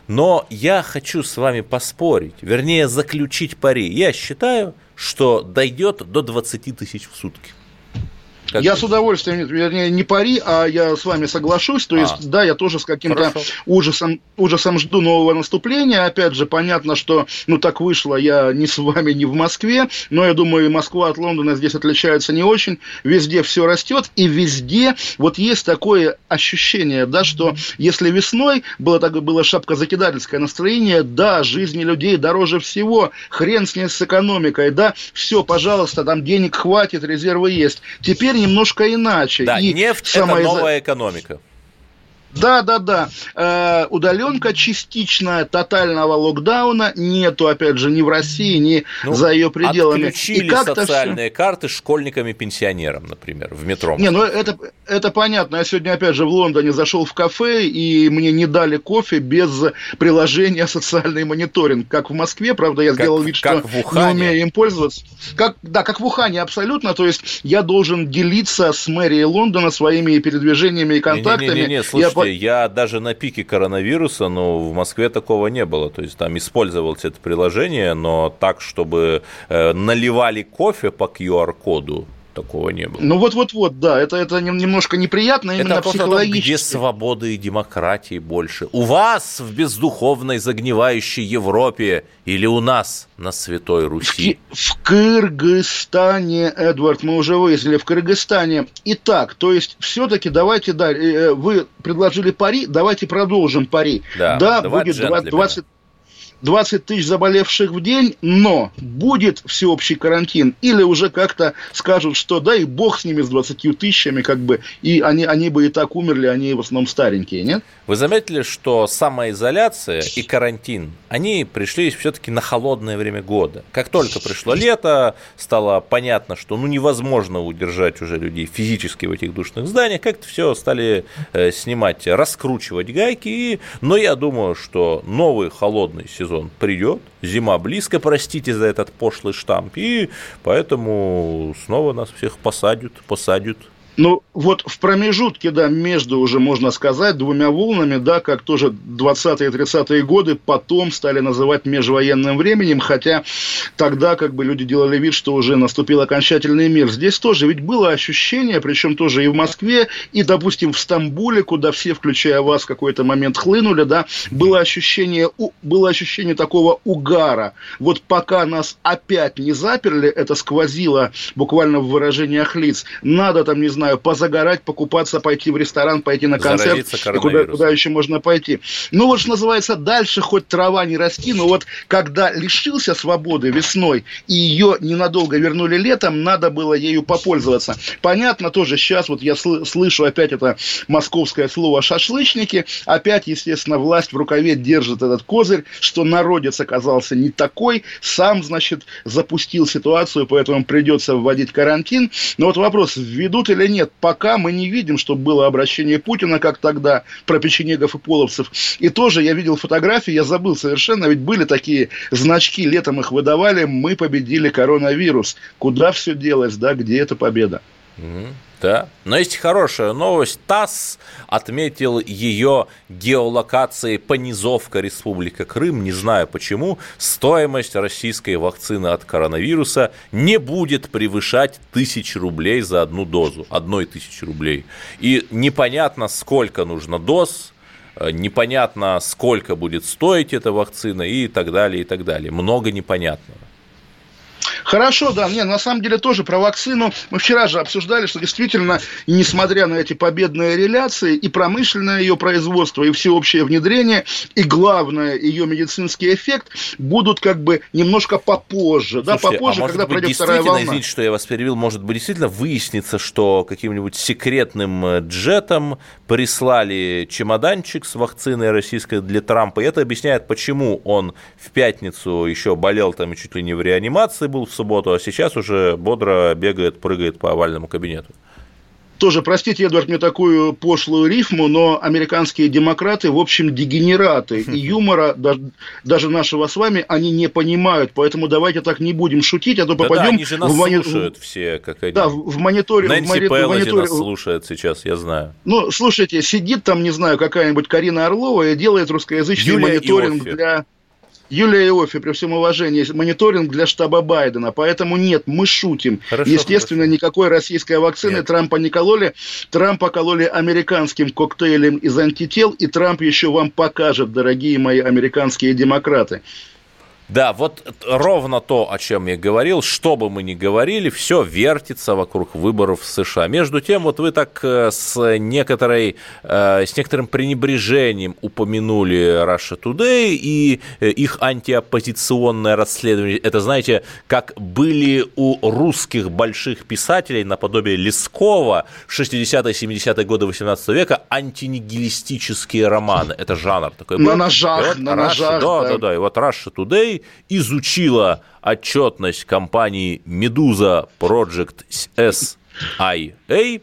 Speaker 2: Но я хочу с вами поспорить, вернее заключить пари. Я считаю, что дойдет до 20 тысяч в сутки.
Speaker 1: Как я с удовольствием, вернее, не пари, а я с вами соглашусь. То есть, а, да, я тоже с каким-то ужасом, ужасом жду нового наступления. Опять же, понятно, что, ну, так вышло, я не с вами, не в Москве, но я думаю, Москва от Лондона здесь отличается не очень. Везде все растет, и везде вот есть такое ощущение, да, что если весной было, так, было шапкозакидательское настроение, да, жизни людей дороже всего, хрен с ней с экономикой, да, все, пожалуйста, там денег хватит, резервы есть. Теперь немножко иначе.
Speaker 2: Да, и нефть это новая экономика.
Speaker 1: Да, да, да. Э, удаленка частичная, тотального локдауна нету, опять же, ни в России, ни ну, за ее пределами.
Speaker 2: Отключили и социальные все... карты школьникам и пенсионерам, например, в метро.
Speaker 1: Не, ну это, это понятно. Я сегодня, опять же, в Лондоне зашел в кафе, и мне не дали кофе без приложения социальный мониторинг. Как в Москве, правда, я сделал как, вид, что не умею им пользоваться. Как, да, как в Ухане, абсолютно. То есть я должен делиться с мэрией Лондона своими передвижениями и контактами. Не, не, не,
Speaker 2: не, слушайте, Слушайте, я даже на пике коронавируса, но в Москве такого не было. То есть там использовалось это приложение, но так, чтобы э, наливали кофе по QR-коду, такого не было.
Speaker 1: Ну вот-вот-вот, да, это, это немножко неприятно именно это психологически.
Speaker 2: где свободы и демократии больше. У вас в бездуховной загнивающей Европе или у нас на Святой Руси?
Speaker 1: В, в Кыргызстане, Эдвард, мы уже выяснили, в Кыргызстане. Итак, то есть все-таки давайте, да, э, вы предложили пари, давайте продолжим пари. Да, да будет 20, 20 20 тысяч заболевших в день, но будет всеобщий карантин, или уже как-то скажут, что дай бог с ними, с 20 тысячами, как бы, и они, они бы и так умерли, они в основном старенькие, нет?
Speaker 2: Вы заметили, что самоизоляция и карантин, они пришли все-таки на холодное время года. Как только пришло лето, стало понятно, что ну невозможно удержать уже людей физически в этих душных зданиях, как-то все стали э, снимать, раскручивать гайки, и, но я думаю, что новый холодный сезон сезон придет, зима близко, простите за этот пошлый штамп, и поэтому снова нас всех посадят, посадят
Speaker 1: ну, вот в промежутке, да, между уже, можно сказать, двумя волнами, да, как тоже 20-е 30-е годы потом стали называть межвоенным временем, хотя тогда как бы люди делали вид, что уже наступил окончательный мир. Здесь тоже ведь было ощущение, причем тоже и в Москве, и, допустим, в Стамбуле, куда все, включая вас, в какой-то момент хлынули, да, было ощущение, было ощущение такого угара. Вот пока нас опять не заперли, это сквозило буквально в выражениях лиц, надо там, не знаю, знаю, позагорать, покупаться, пойти в ресторан, пойти на концерт, и куда, куда еще можно пойти. Ну вот, что называется, дальше хоть трава не расти, но вот когда лишился свободы весной и ее ненадолго вернули летом, надо было ею попользоваться. Понятно тоже, сейчас вот я слышу опять это московское слово «шашлычники», опять, естественно, власть в рукаве держит этот козырь, что народец оказался не такой, сам, значит, запустил ситуацию, поэтому придется вводить карантин. Но вот вопрос, введут или нет, пока мы не видим, чтобы было обращение Путина, как тогда, про печенегов и половцев. И тоже я видел фотографии, я забыл совершенно, ведь были такие значки, летом их выдавали, мы победили коронавирус. Куда все делось, да, где эта победа?
Speaker 2: Да. Но есть хорошая новость. ТАСС отметил ее геолокацией Понизовка Республика Крым. Не знаю почему. Стоимость российской вакцины от коронавируса не будет превышать тысяч рублей за одну дозу. Одной тысячи рублей. И непонятно, сколько нужно доз, непонятно, сколько будет стоить эта вакцина и так далее, и так далее. Много непонятного.
Speaker 1: Хорошо, да, не, на самом деле тоже про вакцину. Мы вчера же обсуждали, что действительно, несмотря на эти победные реляции, и промышленное ее производство, и всеобщее внедрение, и главное, ее медицинский эффект будут как бы немножко попозже,
Speaker 2: Слушайте,
Speaker 1: да, попозже,
Speaker 2: а
Speaker 1: когда
Speaker 2: быть,
Speaker 1: пройдет вторая волна.
Speaker 2: Извините, что я вас перевел, может быть, действительно выяснится, что каким-нибудь секретным э, джетом прислали чемоданчик с вакциной российской для Трампа, и это объясняет, почему он в пятницу еще болел там чуть ли не в реанимации был, в субботу, а сейчас уже бодро бегает, прыгает по овальному кабинету.
Speaker 1: Тоже, простите, Эдвард, мне такую пошлую рифму, но американские демократы, в общем, дегенераты. И юмора, даже, нашего с вами, они не понимают. Поэтому давайте так не будем шутить, а то попадем... Да, да
Speaker 2: они же нас в мони... слушают все, как они.
Speaker 1: Да, в мониторе...
Speaker 2: Нэнси
Speaker 1: в мони... Мониторе...
Speaker 2: нас слушает сейчас, я знаю.
Speaker 1: Ну, слушайте, сидит там, не знаю, какая-нибудь Карина Орлова и делает русскоязычный
Speaker 2: Юлия
Speaker 1: мониторинг
Speaker 2: Иоффе.
Speaker 1: для... Юлия Иоффе, при всем уважении, мониторинг для штаба Байдена. Поэтому нет, мы шутим.
Speaker 2: Хорошо,
Speaker 1: Естественно,
Speaker 2: хорошо.
Speaker 1: никакой российской вакцины
Speaker 2: Нет.
Speaker 1: Трампа не кололи. Трампа кололи американским коктейлем из антител, и Трамп еще вам покажет, дорогие мои американские демократы.
Speaker 2: Да, вот ровно то, о чем я говорил, что бы мы ни говорили, все вертится вокруг выборов в США. Между тем, вот вы так э, с некоторой, э, с некоторым пренебрежением упомянули Russia Today и э, их антиоппозиционное расследование. Это, знаете, как были у русских больших писателей наподобие Лескова 60-е, 70-е годы 18 века антинигилистические романы. Это жанр такой.
Speaker 1: На ножах,
Speaker 2: вот
Speaker 1: на
Speaker 2: Russia-
Speaker 1: ножах,
Speaker 2: Да,
Speaker 1: да.
Speaker 2: да, да. И вот Russia Today изучила отчетность компании Medusa Project SIA,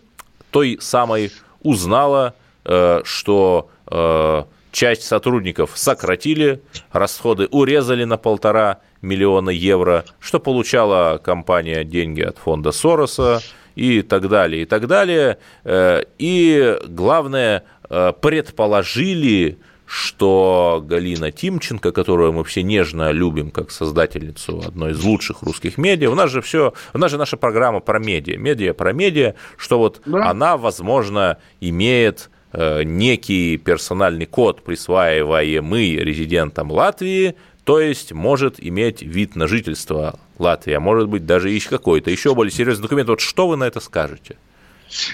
Speaker 2: той самой узнала, э, что э, часть сотрудников сократили, расходы урезали на полтора миллиона евро, что получала компания деньги от фонда Сороса и так далее, и так далее. Э, И главное, предположили, что Галина Тимченко, которую мы все нежно любим как создательницу одной из лучших русских медиа, у нас же все, у нас же наша программа про медиа, медиа про медиа, что вот
Speaker 1: Да.
Speaker 2: она, возможно, имеет э, некий персональный код, присваиваемый резидентам Латвии, то есть может иметь вид на жительство Латвии, а может быть даже еще какой-то еще более серьезный документ. Вот что вы на это скажете?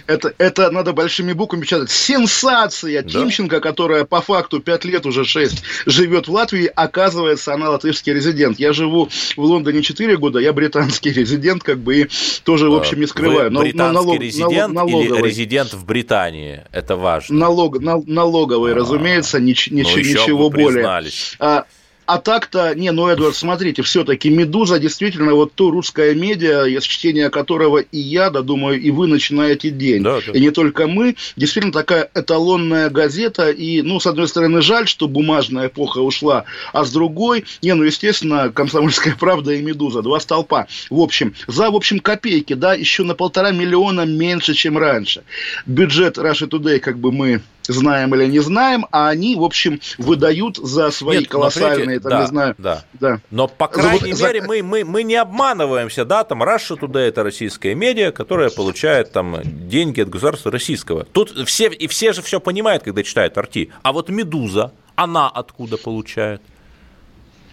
Speaker 1: Это, это надо большими буквами печатать. Сенсация!
Speaker 2: Да.
Speaker 1: Тимченко, которая по факту 5 лет, уже 6, живет в Латвии, оказывается, она латышский резидент. Я живу в Лондоне 4 года, я британский резидент, как бы, и тоже, в общем, не скрываю.
Speaker 2: Вы британский
Speaker 1: налог-
Speaker 2: резидент
Speaker 1: налог-
Speaker 2: или
Speaker 1: налоговый.
Speaker 2: резидент в Британии? Это важно.
Speaker 1: Налог, нал- налоговый,
Speaker 2: А,
Speaker 1: разумеется, нич-
Speaker 2: Ну,
Speaker 1: ничего,
Speaker 2: еще
Speaker 1: ничего более.
Speaker 2: признались.
Speaker 1: А, а так-то, не, ну, Эдвард, смотрите, все-таки «Медуза» действительно вот то русское медиа, из чтения которого и я, да, думаю, и вы начинаете день.
Speaker 2: Да, да.
Speaker 1: И не только мы. Действительно такая эталонная газета. И, ну, с одной стороны, жаль, что бумажная эпоха ушла, а с другой, не, ну, естественно, «Комсомольская правда» и «Медуза», два столпа. В общем, за, в общем, копейки, да, еще на полтора миллиона меньше, чем раньше. Бюджет Russia Today, как бы мы знаем или не знаем, а они, в общем, выдают за свои
Speaker 2: Нет,
Speaker 1: колоссальные,
Speaker 2: смотрите,
Speaker 1: там,
Speaker 2: да,
Speaker 1: не знаю,
Speaker 2: да.
Speaker 1: да.
Speaker 2: Но, по крайней
Speaker 1: за-
Speaker 2: мере, мы, мы, мы не обманываемся, да, там Russia Today – это российская медиа, которая получает там деньги от государства российского. Тут все, и все же все понимают, когда читают «Арти». А вот «Медуза», она откуда получает?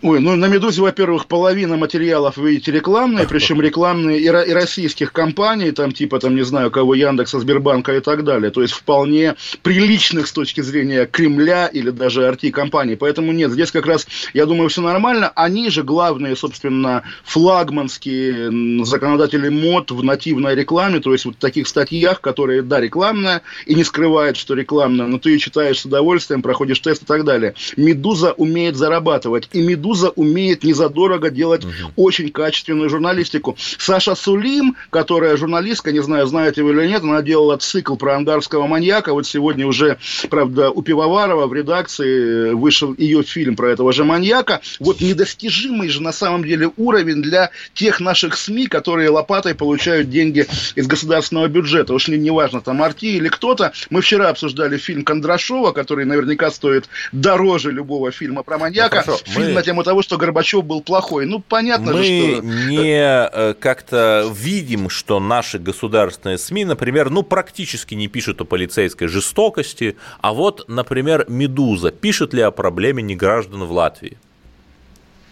Speaker 1: Ой, ну на «Медузе», во-первых, половина материалов, видите, рекламные, причем рекламные и, и российских компаний, там типа, там, не знаю, кого, Яндекса, Сбербанка и так далее. То есть вполне приличных с точки зрения Кремля или даже RT-компаний. Поэтому нет, здесь как раз, я думаю, все нормально. Они же главные, собственно, флагманские законодатели мод в нативной рекламе, то есть вот в таких статьях, которые, да, рекламная, и не скрывает, что рекламная, но ты ее читаешь с удовольствием, проходишь тест и так далее. «Медуза» умеет зарабатывать, и «Медуза» «Медуза» умеет незадорого делать угу. очень качественную журналистику. Саша Сулим, которая журналистка, не знаю, знаете вы или нет, она делала цикл про ангарского маньяка. Вот сегодня уже, правда, у Пивоварова в редакции вышел ее фильм про этого же маньяка. Вот недостижимый же на самом деле уровень для тех наших СМИ, которые лопатой получают деньги из государственного бюджета. Уж не, не важно, там Арти или кто-то. Мы вчера обсуждали фильм Кондрашова, который наверняка стоит дороже любого фильма про маньяка. Ну, фильм мы... на тему тему того, что Горбачев был плохой. Ну, понятно
Speaker 2: Мы
Speaker 1: же,
Speaker 2: что... не э, как-то видим, что наши государственные СМИ, например, ну, практически не пишут о полицейской жестокости, а вот, например, «Медуза» пишет ли о проблеме неграждан в Латвии?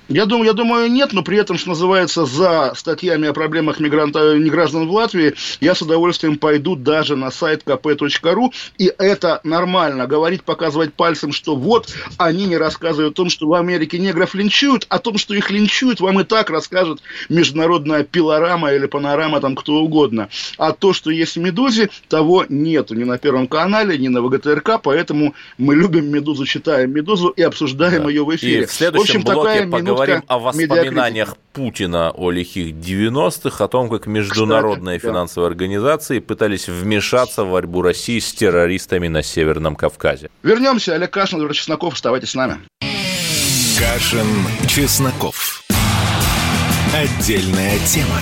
Speaker 1: Я думаю, я думаю, нет, но при этом, что называется, за статьями о проблемах мигранта, неграждан в Латвии, я с удовольствием пойду даже на сайт kp.ru, и это нормально, говорить, показывать пальцем, что вот, они не рассказывают о том, что в Америке негров линчуют, о том, что их линчуют, вам и так расскажет международная пилорама или панорама, там кто угодно. А то, что есть в «Медузе», того нету ни на Первом канале, ни на ВГТРК, поэтому мы любим «Медузу», читаем «Медузу» и обсуждаем да. ее в эфире.
Speaker 2: И в следующем в общем, блоке такая говорим о воспоминаниях Путина о лихих 90-х, о том, как международные Кстати, финансовые да. организации пытались вмешаться в борьбу России с террористами на Северном Кавказе.
Speaker 1: Вернемся. Олег Кашин, Владимир Чесноков. Оставайтесь с нами.
Speaker 3: Кашин, Чесноков. Отдельная тема.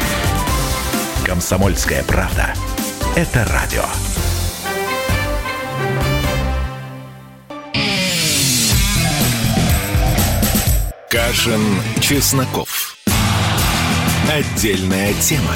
Speaker 3: Комсомольская правда. Это радио. Кашин, Чесноков. Отдельная тема.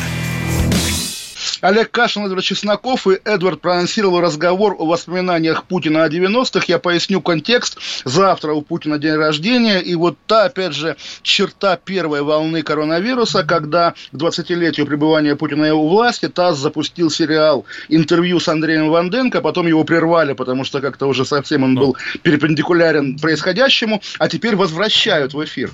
Speaker 1: Олег Кашин, Эдвард Чесноков и Эдвард проанонсировал разговор о воспоминаниях Путина о 90-х. Я поясню контекст. Завтра у Путина день рождения. И вот та, опять же, черта первой волны коронавируса, когда к 20-летию пребывания Путина у власти ТАСС запустил сериал интервью с Андреем Ванденко, потом его прервали, потому что как-то уже совсем он был перпендикулярен происходящему, а теперь возвращают в эфир.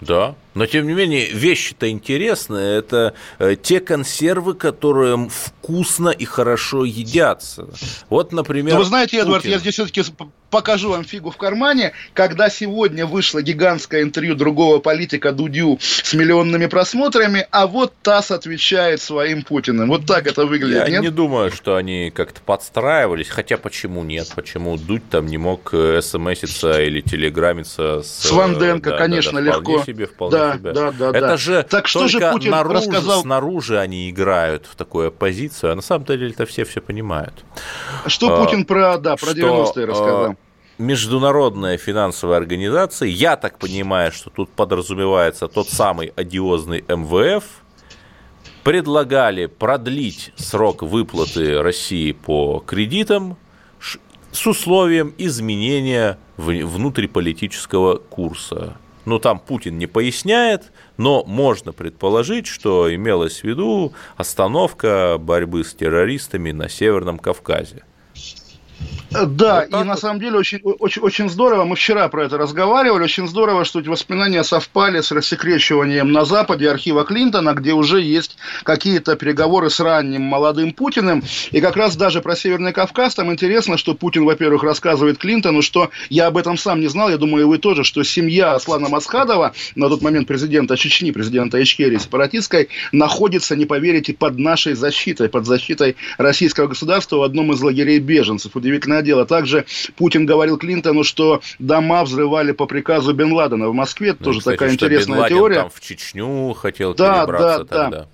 Speaker 2: Да, но тем не менее вещи-то интересные. Это э, те консервы, которые вкусно и хорошо едятся. Вот, например.
Speaker 1: Ну, вы знаете, Эдвард, Путин. я здесь все-таки покажу вам фигу в кармане, когда сегодня вышло гигантское интервью другого политика Дудю с миллионными просмотрами, а вот ТАСС отвечает своим Путиным. Вот так это выглядит,
Speaker 2: Я
Speaker 1: нет?
Speaker 2: не думаю, что они как-то подстраивались, хотя почему нет, почему Дудь там не мог э, смситься или телеграммиться с...
Speaker 1: С Ванденко, да, конечно,
Speaker 2: да, да,
Speaker 1: легко.
Speaker 2: себе, вполне да, себе. Да, да, Это
Speaker 1: да.
Speaker 2: же
Speaker 1: так что
Speaker 2: только
Speaker 1: же Путин
Speaker 2: наружу,
Speaker 1: рассказал...
Speaker 2: снаружи они играют в такую позицию, а на самом деле это все все понимают.
Speaker 1: Что а, Путин про, да, про 90-е рассказал?
Speaker 2: международная финансовая организация, я так понимаю, что тут подразумевается тот самый одиозный МВФ, предлагали продлить срок выплаты России по кредитам с условием изменения внутриполитического курса. Ну, там Путин не поясняет, но можно предположить, что имелось в виду остановка борьбы с террористами на Северном Кавказе.
Speaker 1: Да, вот и вот. на самом деле очень, очень, очень здорово, мы вчера про это разговаривали, очень здорово, что эти воспоминания совпали с рассекречиванием на Западе архива Клинтона, где уже есть какие-то переговоры с ранним молодым Путиным, и как раз даже про Северный Кавказ, там интересно, что Путин, во-первых, рассказывает Клинтону, что я об этом сам не знал, я думаю, и вы тоже, что семья Аслана Масхадова, на тот момент президента Чечни, президента Ичкерии сепаратистской, находится, не поверите, под нашей защитой, под защитой российского государства в одном из лагерей беженцев. Удивительно понятное дело. Также Путин говорил Клинтону, что дома взрывали по приказу Бен Ладена в Москве.
Speaker 2: Ну,
Speaker 1: тоже
Speaker 2: кстати,
Speaker 1: такая интересная
Speaker 2: Бен Ладен
Speaker 1: теория.
Speaker 2: там в Чечню хотел
Speaker 1: Да,
Speaker 2: перебраться
Speaker 1: да, да.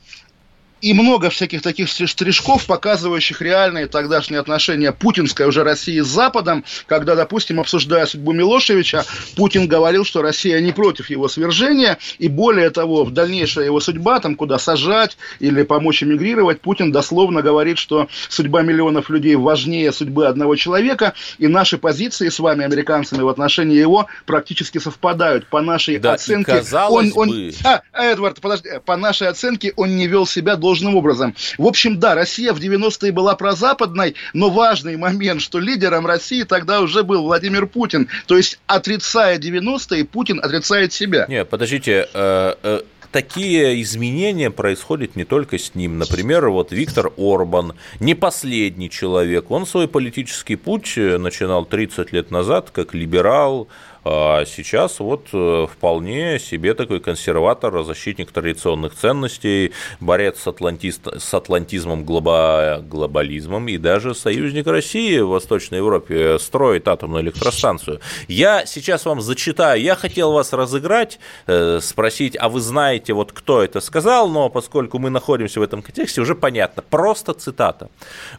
Speaker 1: И много всяких таких штришков, показывающих реальные тогдашние отношения путинской уже России с Западом, когда, допустим, обсуждая судьбу Милошевича, Путин говорил, что Россия не против его свержения, и более того, в дальнейшая его судьба, там, куда сажать или помочь эмигрировать, Путин дословно говорит, что судьба миллионов людей важнее судьбы одного человека, и наши позиции с вами, американцами, в отношении его практически совпадают. По нашей
Speaker 2: Да,
Speaker 1: оценке... он, он-
Speaker 2: бы-
Speaker 1: А, Эдвард, подожди, по нашей оценке он не вел себя должным образом. В общем, да, Россия в 90-е была прозападной, но важный момент, что лидером России тогда уже был Владимир Путин. То есть, отрицая 90-е, Путин отрицает себя.
Speaker 2: Не, подождите, э, э, такие изменения происходят не только с ним. Например, вот Виктор Орбан, не последний человек, он свой политический путь э, начинал 30 лет назад как либерал, а сейчас вот э, вполне себе такой консерватор, защитник традиционных ценностей, борец с, атлантист- с атлантизмом, глоба- глобализмом. И даже союзник России в Восточной Европе строит атомную электростанцию. Я сейчас вам зачитаю, я хотел вас разыграть, э, спросить, а вы знаете, вот кто это сказал, но поскольку мы находимся в этом контексте, уже понятно, просто цитата.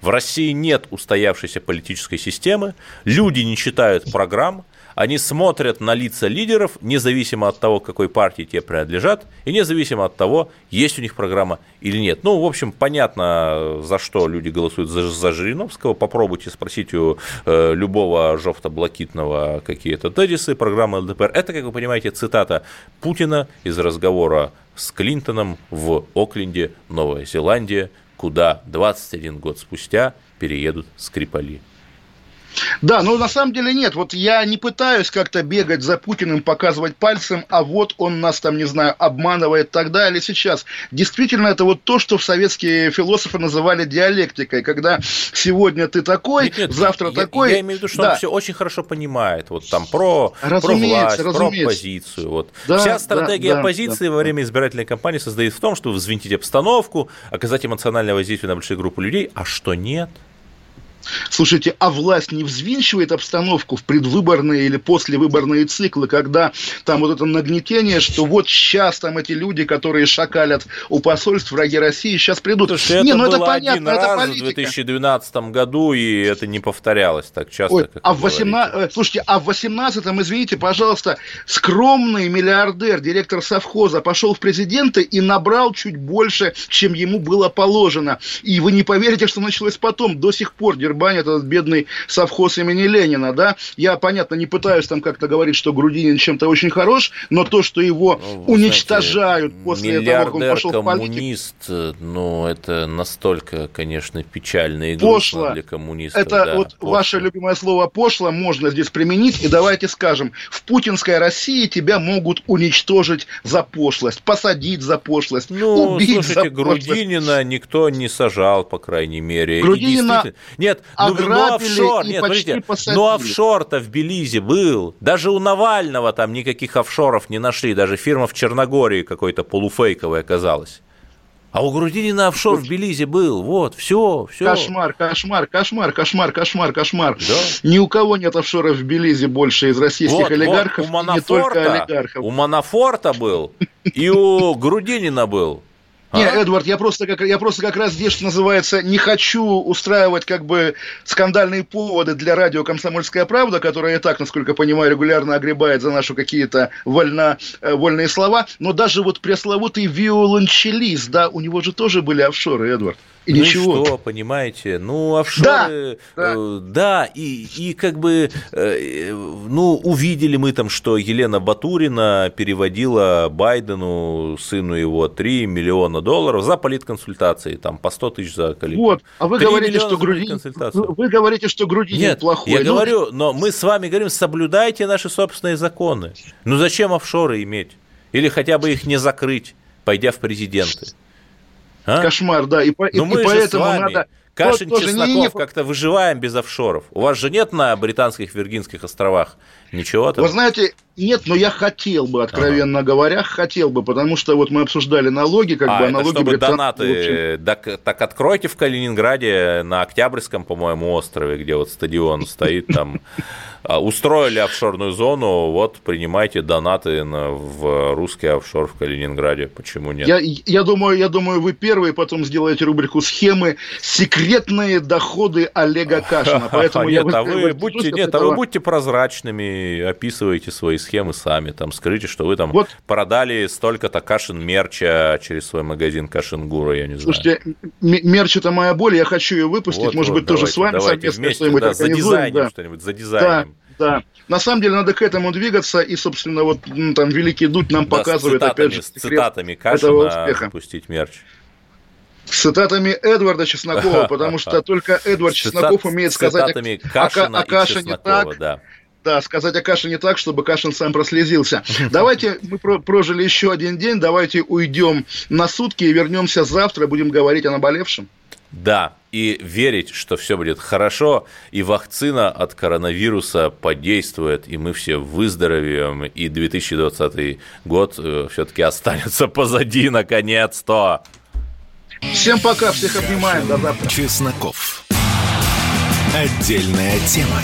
Speaker 2: В России нет устоявшейся политической системы, люди не читают программ, они смотрят на лица лидеров, независимо от того, какой партии те принадлежат, и независимо от того, есть у них программа или нет. Ну, в общем, понятно, за что люди голосуют за, за Жириновского. Попробуйте спросить у э, любого жовто-блакитного какие-то тезисы программы ЛДПР. Это, как вы понимаете, цитата Путина из разговора с Клинтоном в Окленде, Новая Зеландия, куда 21 год спустя переедут Скрипали.
Speaker 1: Да, но на самом деле нет. Вот я не пытаюсь как-то бегать за Путиным, показывать пальцем, а вот он нас там, не знаю, обманывает тогда или сейчас. Действительно, это вот то, что советские философы называли диалектикой, когда сегодня ты такой,
Speaker 2: Нет, нет,
Speaker 1: завтра
Speaker 2: я,
Speaker 1: такой.
Speaker 2: Я имею в виду, что
Speaker 1: Да.
Speaker 2: он все очень хорошо понимает. Вот там про, про
Speaker 1: Разумеется,
Speaker 2: власть,
Speaker 1: разумеется.
Speaker 2: про оппозицию. Вот.
Speaker 1: Да,
Speaker 2: Вся
Speaker 1: да,
Speaker 2: стратегия
Speaker 1: да,
Speaker 2: оппозиции
Speaker 1: да,
Speaker 2: во время избирательной кампании состоит в том, чтобы взвинтить обстановку, оказать эмоциональное воздействие на большие группы людей, а что нет?
Speaker 1: Слушайте, а власть не взвинчивает обстановку в предвыборные или послевыборные циклы, когда там вот это нагнетение, что вот сейчас там эти люди, которые шакалят у посольств враги России, сейчас придут.
Speaker 2: Слушайте,
Speaker 1: не,
Speaker 2: это
Speaker 1: ну
Speaker 2: было
Speaker 1: это понятно,
Speaker 2: один
Speaker 1: это
Speaker 2: раз
Speaker 1: политика.
Speaker 2: в 2012 году, и это не повторялось так часто,
Speaker 1: Ой, а в 18...
Speaker 2: говорите.
Speaker 1: э, Слушайте, а в 18-м, извините, пожалуйста, скромный миллиардер, директор совхоза, пошел в президенты и набрал чуть больше, чем ему было положено. И вы не поверите, что началось потом. До сих пор дербанит этот бедный совхоз имени Ленина, да. Я, понятно, не пытаюсь там как-то говорить, что Грудинин чем-то очень хорош, но то, что его
Speaker 2: Ну,
Speaker 1: уничтожают
Speaker 2: знаете,
Speaker 1: после того, как он пошел в политику,
Speaker 2: коммунист, ну, это настолько, конечно, печально и
Speaker 1: Пошло.
Speaker 2: для коммунистов.
Speaker 1: Это
Speaker 2: да,
Speaker 1: вот
Speaker 2: пошло.
Speaker 1: ваше любимое слово пошло можно здесь применить. И давайте скажем, в путинской России тебя могут уничтожить за пошлость, посадить за пошлость,
Speaker 2: Ну,
Speaker 1: убить
Speaker 2: слушайте,
Speaker 1: за пошлость.
Speaker 2: Грудинина никто не сажал, по крайней мере.
Speaker 1: Грудинина
Speaker 2: Нет, ну, ну
Speaker 1: ограбили
Speaker 2: офшор,
Speaker 1: и
Speaker 2: нет,
Speaker 1: почти
Speaker 2: смотрите,
Speaker 1: посадили.
Speaker 2: ну офшор-то в Белизе был. Даже у Навального там никаких офшоров не нашли. Даже фирма в Черногории какой-то полуфейковая оказалась. А у Грудинина офшор в Белизе был. Вот, все, все.
Speaker 1: Кошмар, кошмар, кошмар, кошмар, кошмар, кошмар.
Speaker 2: Да.
Speaker 1: Ни у кого нет офшоров в Белизе больше из российских
Speaker 2: Вот,
Speaker 1: олигархов,
Speaker 2: вот, у
Speaker 1: и не только
Speaker 2: Манафорта,
Speaker 1: олигархов.
Speaker 2: у Манафорта был, и у Грудинина был.
Speaker 1: Не,
Speaker 2: А?
Speaker 1: Эдвард, я просто, как, я просто как раз здесь, что называется, не хочу устраивать как бы скандальные поводы для радио «Комсомольская правда», которая и так, насколько я понимаю, регулярно огребает за наши какие-то вольно, э, вольные слова, но даже вот пресловутый виолончелист, да, у него же тоже были офшоры, Эдвард. И
Speaker 2: ну
Speaker 1: ничего.
Speaker 2: и что, понимаете? Ну, офшоры,
Speaker 1: Да,
Speaker 2: э, да, и, и как бы, э, ну, увидели мы там, что Елена Батурина переводила Байдену, сыну его, 3 миллиона долларов за политконсультации, там, по 100 тысяч за коллег.
Speaker 1: Вот, а вы
Speaker 2: 3
Speaker 1: говорите, что Грудинин, вы, говорите, что Грудинин
Speaker 2: Нет,
Speaker 1: плохой.
Speaker 2: я
Speaker 1: Ну,
Speaker 2: говорю, но мы с вами говорим, соблюдайте наши собственные законы. Ну зачем офшоры иметь? Или хотя бы их не закрыть, пойдя в президенты? А?
Speaker 1: Кошмар, да, и, по- и-
Speaker 2: Ну
Speaker 1: и
Speaker 2: мы с
Speaker 1: поэтому
Speaker 2: вами,
Speaker 1: надо...
Speaker 2: Кашин,
Speaker 1: тоже,
Speaker 2: Чесноков,
Speaker 1: не-не-не,
Speaker 2: как-то выживаем без офшоров. У вас же нет на британских Виргинских островах ничего там?
Speaker 1: Вы знаете, нет, но я хотел бы, откровенно ага. говоря, хотел бы, потому что вот мы обсуждали налоги, как
Speaker 2: а,
Speaker 1: бы
Speaker 2: это
Speaker 1: налоги...
Speaker 2: чтобы донаты, так, так откройте в Калининграде на Октябрьском, по-моему, острове, где вот стадион стоит, там а, устроили офшорную зону, вот принимайте донаты на, в русский офшор в Калининграде. Почему нет?
Speaker 1: Я, я, думаю, я думаю, вы первые потом сделаете рубрику схемы секретные доходы Олега Кашина.
Speaker 2: Поэтому нет, я а вы будьте, нет, а вы будьте прозрачными, описывайте свои схемы сами, там скажите, что вы там вот. продали столько-то Кашин мерча через свой магазин Кашин Гура, я не знаю.
Speaker 1: Слушайте, мерч это моя боль, я хочу ее выпустить, вот, может вот, быть, давайте, тоже с вами
Speaker 2: совместно что-нибудь да, за дизайнем да. что-нибудь, за дизайном.
Speaker 1: Да. Да. На самом деле надо к этому двигаться, и, собственно, вот ну, там Великий Дудь нам да, показывает,
Speaker 2: цитатами,
Speaker 1: опять же,
Speaker 2: с цитатами Кашина пустить мерч.
Speaker 1: С цитатами Эдварда Чеснокова, потому что только Эдвард Чесноков умеет сказать
Speaker 2: о, Каше не так. Да.
Speaker 1: Да, сказать о Каше не так, чтобы Кашин сам прослезился. Давайте, мы прожили еще один день, давайте уйдем на сутки и вернемся завтра, будем говорить о наболевшем.
Speaker 2: Да, и верить, что все будет хорошо, и вакцина от коронавируса подействует, и мы все выздоровеем, и 2020 год э, все-таки останется позади наконец-то.
Speaker 1: Всем пока, всех обнимаем, до завтра.
Speaker 3: Чесноков. Отдельная тема.